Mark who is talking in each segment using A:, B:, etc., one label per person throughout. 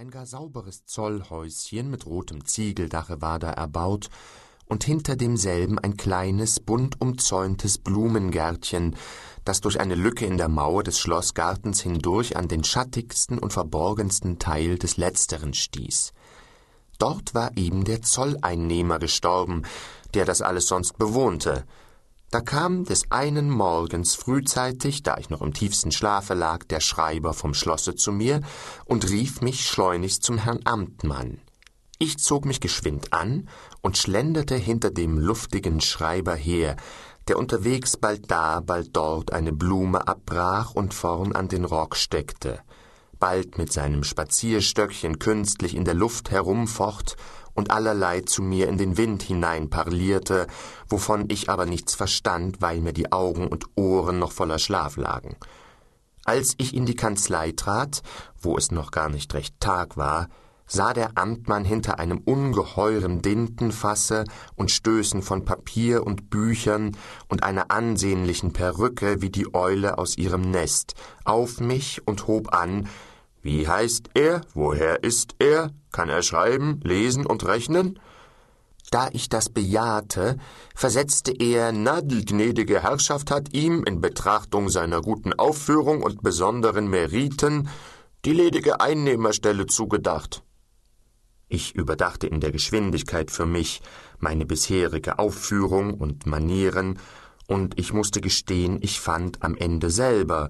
A: Ein gar sauberes Zollhäuschen mit rotem Ziegeldache war da erbaut, und hinter demselben ein kleines, bunt umzäuntes Blumengärtchen, das durch eine Lücke in der Mauer des Schlossgartens hindurch an den schattigsten und verborgensten Teil des letzteren stieß. Dort war eben der Zolleinnehmer gestorben, der das alles sonst bewohnte, da kam des einen Morgens frühzeitig, da ich noch im tiefsten Schlafe lag, der Schreiber vom Schlosse zu mir und rief mich schleunigst zum Herrn Amtmann. Ich zog mich geschwind an und schlenderte hinter dem luftigen Schreiber her, der unterwegs bald da, bald dort eine Blume abbrach und vorn an den Rock steckte, bald mit seinem Spazierstöckchen künstlich in der Luft herumfocht und allerlei zu mir in den Wind hinein parlierte, wovon ich aber nichts verstand, weil mir die Augen und Ohren noch voller Schlaf lagen. Als ich in die Kanzlei trat, wo es noch gar nicht recht Tag war, sah der Amtmann hinter einem ungeheuren Dintenfasse und Stößen von Papier und Büchern und einer ansehnlichen Perücke wie die Eule aus ihrem Nest auf mich und hob an, wie heißt er? Woher ist er? Kann er schreiben, lesen und rechnen? Da ich das bejahte, versetzte er, na, die gnädige Herrschaft hat ihm, in Betrachtung seiner guten Aufführung und besonderen Meriten, die ledige Einnehmerstelle zugedacht. Ich überdachte in der Geschwindigkeit für mich meine bisherige Aufführung und Manieren, und ich musste gestehen, ich fand am Ende selber,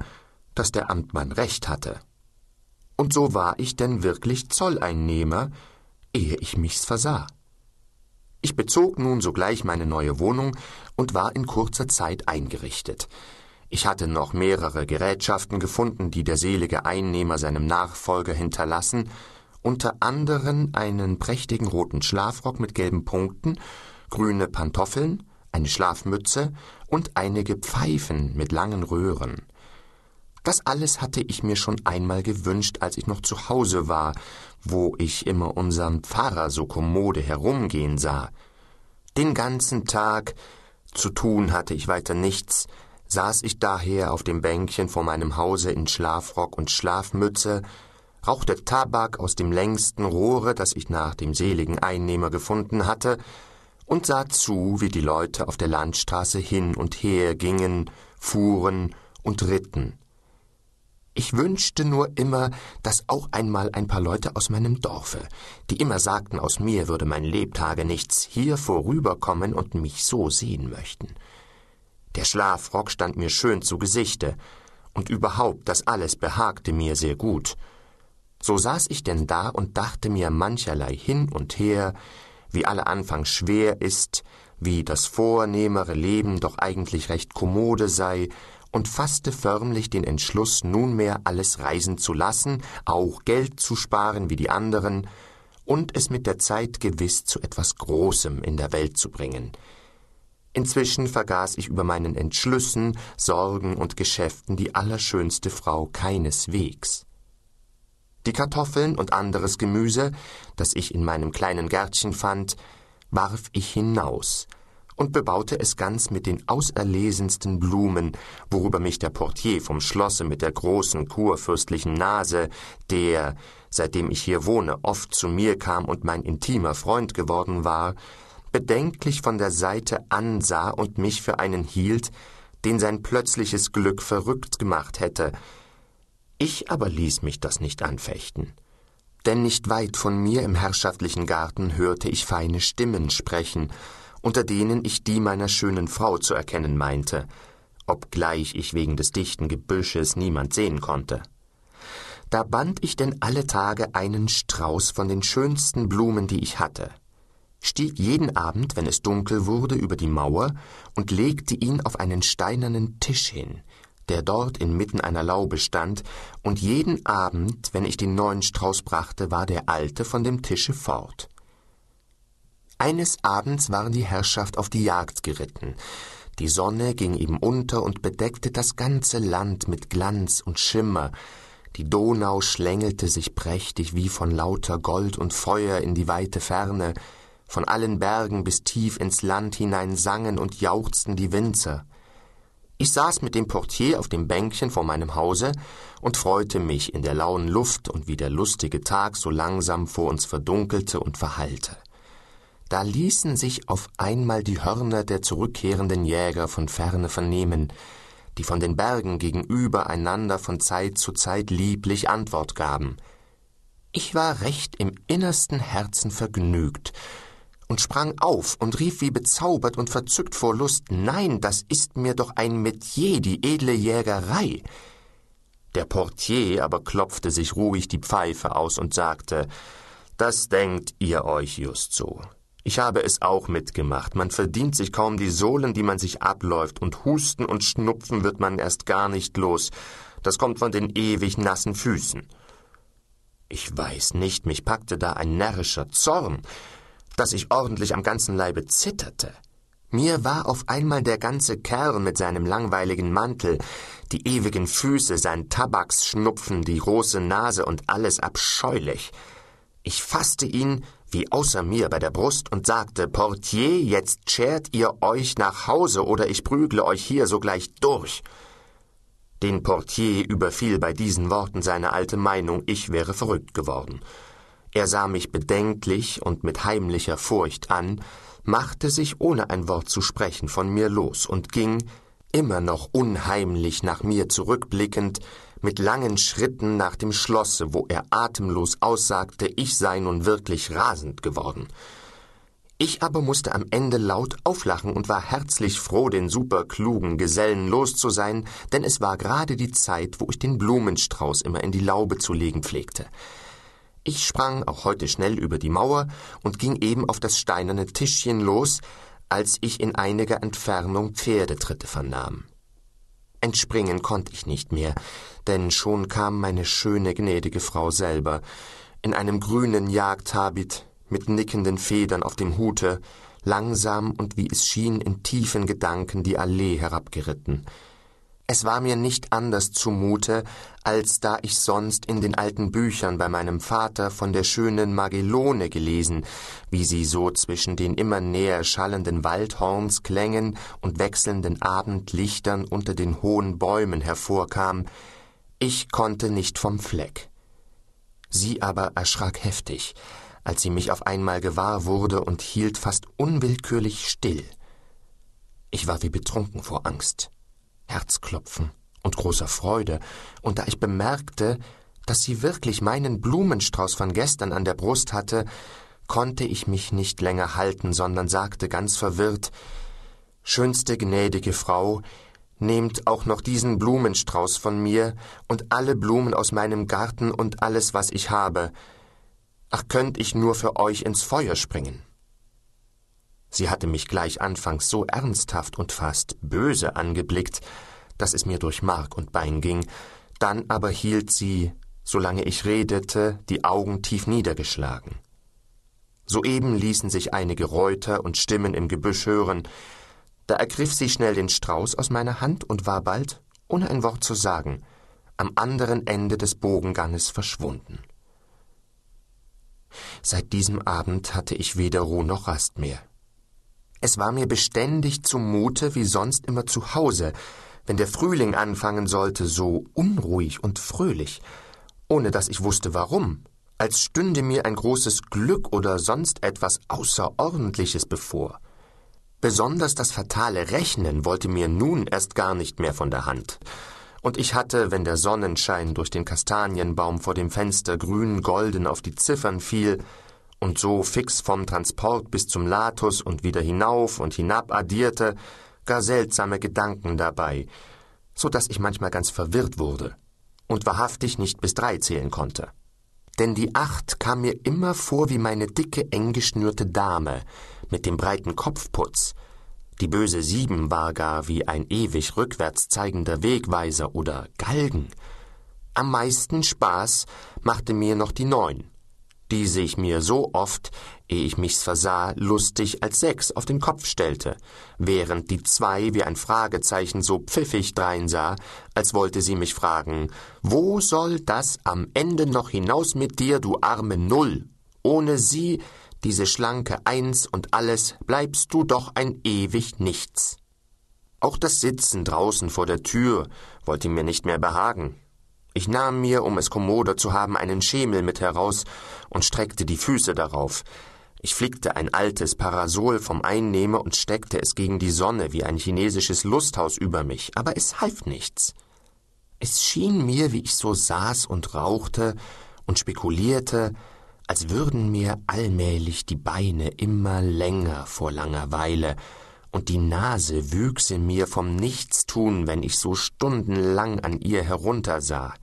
A: dass der Amtmann recht hatte. Und so war ich denn wirklich Zolleinnehmer, ehe ich mich's versah. Ich bezog nun sogleich meine neue Wohnung und war in kurzer Zeit eingerichtet. Ich hatte noch mehrere Gerätschaften gefunden, die der selige Einnehmer seinem Nachfolger hinterlassen, unter anderen einen prächtigen roten Schlafrock mit gelben Punkten, grüne Pantoffeln, eine Schlafmütze und einige Pfeifen mit langen Röhren. Das alles hatte ich mir schon einmal gewünscht, als ich noch zu Hause war, wo ich immer unseren Pfarrer so kommode herumgehen sah. Den ganzen Tag zu tun hatte ich weiter nichts, saß ich daher auf dem Bänkchen vor meinem Hause in Schlafrock und Schlafmütze, rauchte Tabak aus dem längsten Rohre, das ich nach dem seligen Einnehmer gefunden hatte, und sah zu, wie die Leute auf der Landstraße hin und her gingen, fuhren und ritten. Ich wünschte nur immer, dass auch einmal ein paar Leute aus meinem Dorfe, die immer sagten, aus mir würde mein Lebtage nichts, hier vorüberkommen und mich so sehen möchten. Der Schlafrock stand mir schön zu Gesichte, und überhaupt das alles behagte mir sehr gut. So saß ich denn da und dachte mir mancherlei hin und her, wie alle Anfang schwer ist, wie das vornehmere Leben doch eigentlich recht kommode sei und fasste förmlich den Entschluss, nunmehr alles reisen zu lassen, auch Geld zu sparen wie die anderen und es mit der Zeit gewiss zu etwas Großem in der Welt zu bringen. Inzwischen vergaß ich über meinen Entschlüssen, Sorgen und Geschäften die allerschönste Frau keineswegs. Die Kartoffeln und anderes Gemüse, das ich in meinem kleinen Gärtchen fand, warf ich hinaus, und bebaute es ganz mit den auserlesensten Blumen, worüber mich der Portier vom Schlosse mit der großen kurfürstlichen Nase, der, seitdem ich hier wohne, oft zu mir kam und mein intimer Freund geworden war, bedenklich von der Seite ansah und mich für einen hielt, den sein plötzliches Glück verrückt gemacht hätte. Ich aber ließ mich das nicht anfechten. Denn nicht weit von mir im herrschaftlichen Garten hörte ich feine Stimmen sprechen, unter denen ich die meiner schönen Frau zu erkennen meinte, obgleich ich wegen des dichten Gebüsches niemand sehen konnte. Da band ich denn alle Tage einen Strauß von den schönsten Blumen, die ich hatte, stieg jeden Abend, wenn es dunkel wurde, über die Mauer und legte ihn auf einen steinernen Tisch hin, der dort inmitten einer Laube stand, und jeden Abend, wenn ich den neuen Strauß brachte, war der alte von dem Tische fort. Eines Abends war die Herrschaft auf die Jagd geritten. Die Sonne ging eben unter und bedeckte das ganze Land mit Glanz und Schimmer. Die Donau schlängelte sich prächtig wie von lauter Gold und Feuer in die weite Ferne. Von allen Bergen bis tief ins Land hinein sangen und jauchzten die Winzer. Ich saß mit dem Portier auf dem Bänkchen vor meinem Hause und freute mich in der lauen Luft und wie der lustige Tag so langsam vor uns verdunkelte und verhallte. Da ließen sich auf einmal die Hörner der zurückkehrenden Jäger von ferne vernehmen, die von den Bergen gegenüber einander von Zeit zu Zeit lieblich Antwort gaben. Ich war recht im innersten Herzen vergnügt und sprang auf und rief wie bezaubert und verzückt vor Lust, nein, das ist mir doch ein Metier, die edle Jägerei. Der Portier aber klopfte sich ruhig die Pfeife aus und sagte, das denkt ihr euch just so. Ich habe es auch mitgemacht. Man verdient sich kaum die Sohlen, die man sich abläuft, und Husten und Schnupfen wird man erst gar nicht los. Das kommt von den ewig nassen Füßen. Ich weiß nicht, mich packte da ein närrischer Zorn, dass ich ordentlich am ganzen Leibe zitterte. Mir war auf einmal der ganze Kerl mit seinem langweiligen Mantel, die ewigen Füße, sein Tabaksschnupfen, die große Nase und alles abscheulich. Ich fasste ihn wie außer mir bei der Brust und sagte, Portier, jetzt schert ihr euch nach Hause oder ich prügle euch hier sogleich durch. Den Portier überfiel bei diesen Worten seine alte Meinung, ich wäre verrückt geworden. Er sah mich bedenklich und mit heimlicher Furcht an, machte sich ohne ein Wort zu sprechen von mir los und ging, immer noch unheimlich nach mir zurückblickend, mit langen Schritten nach dem Schlosse, wo er atemlos aussagte, ich sei nun wirklich rasend geworden. Ich aber musste am Ende laut auflachen und war herzlich froh, den superklugen Gesellen los zu sein, denn es war gerade die Zeit, wo ich den Blumenstrauß immer in die Laube zu legen pflegte. Ich sprang auch heute schnell über die Mauer und ging eben auf das steinerne Tischchen los, als ich in einiger Entfernung Pferdetritte vernahm. Entspringen konnte ich nicht mehr, denn schon kam meine schöne, gnädige Frau selber, in einem grünen Jagdhabit, mit nickenden Federn auf dem Hute, langsam und wie es schien in tiefen Gedanken die Allee herabgeritten. Es war mir nicht anders zumute, als da ich sonst in den alten Büchern bei meinem Vater von der schönen Magellone gelesen, wie sie so zwischen den immer näher schallenden Waldhornsklängen und wechselnden Abendlichtern unter den hohen Bäumen hervorkam. Ich konnte nicht vom Fleck. Sie aber erschrak heftig, als sie mich auf einmal gewahr wurde und hielt fast unwillkürlich still. Ich war wie betrunken vor Angst. Herzklopfen und großer Freude, und da ich bemerkte, dass sie wirklich meinen Blumenstrauß von gestern an der Brust hatte, konnte ich mich nicht länger halten, sondern sagte ganz verwirrt Schönste gnädige Frau, nehmt auch noch diesen Blumenstrauß von mir und alle Blumen aus meinem Garten und alles, was ich habe. Ach, könnt ich nur für euch ins Feuer springen. Sie hatte mich gleich anfangs so ernsthaft und fast böse angeblickt, dass es mir durch Mark und Bein ging, dann aber hielt sie, solange ich redete, die Augen tief niedergeschlagen. Soeben ließen sich einige Reuter und Stimmen im Gebüsch hören, da ergriff sie schnell den Strauß aus meiner Hand und war bald, ohne ein Wort zu sagen, am anderen Ende des Bogenganges verschwunden. Seit diesem Abend hatte ich weder Ruhe noch Rast mehr. Es war mir beständig zumute, wie sonst immer zu Hause, wenn der Frühling anfangen sollte, so unruhig und fröhlich, ohne dass ich wusste warum, als stünde mir ein großes Glück oder sonst etwas Außerordentliches bevor. Besonders das fatale Rechnen wollte mir nun erst gar nicht mehr von der Hand. Und ich hatte, wenn der Sonnenschein durch den Kastanienbaum vor dem Fenster grün golden auf die Ziffern fiel, und so fix vom Transport bis zum Latus und wieder hinauf und hinab addierte, gar seltsame Gedanken dabei, so dass ich manchmal ganz verwirrt wurde und wahrhaftig nicht bis drei zählen konnte. Denn die Acht kam mir immer vor wie meine dicke, eng geschnürte Dame mit dem breiten Kopfputz. Die böse Sieben war gar wie ein ewig rückwärts zeigender Wegweiser oder Galgen. Am meisten Spaß machte mir noch die Neun, die sich mir so oft, ehe ich mich's versah, lustig als sechs auf den Kopf stellte, während die zwei wie ein Fragezeichen so pfiffig dreinsah, als wollte sie mich fragen, wo soll das am Ende noch hinaus mit dir, du arme Null? Ohne sie, diese schlanke Eins und alles, bleibst du doch ein ewig Nichts. Auch das Sitzen draußen vor der Tür wollte mir nicht mehr behagen. Ich nahm mir, um es kommoder zu haben, einen Schemel mit heraus und streckte die Füße darauf. Ich flickte ein altes Parasol vom Einnehmer und steckte es gegen die Sonne wie ein chinesisches Lusthaus über mich, aber es half nichts. Es schien mir, wie ich so saß und rauchte und spekulierte, als würden mir allmählich die Beine immer länger vor Langeweile, und die Nase wüchse mir vom Nichtstun, wenn ich so stundenlang an ihr heruntersah.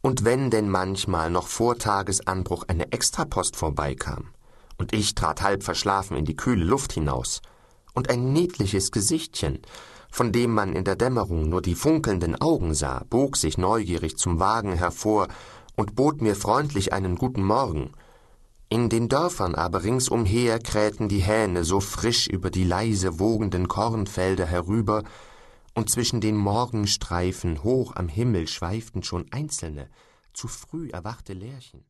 A: Und wenn denn manchmal noch vor Tagesanbruch eine Extrapost vorbeikam, und ich trat halb verschlafen in die kühle Luft hinaus, und ein niedliches Gesichtchen, von dem man in der Dämmerung nur die funkelnden Augen sah, bog sich neugierig zum Wagen hervor und bot mir freundlich einen guten Morgen. In den Dörfern aber ringsumher krähten die Hähne so frisch über die leise wogenden Kornfelder herüber, und zwischen den Morgenstreifen hoch am Himmel schweiften schon einzelne, zu früh erwachte Lerchen.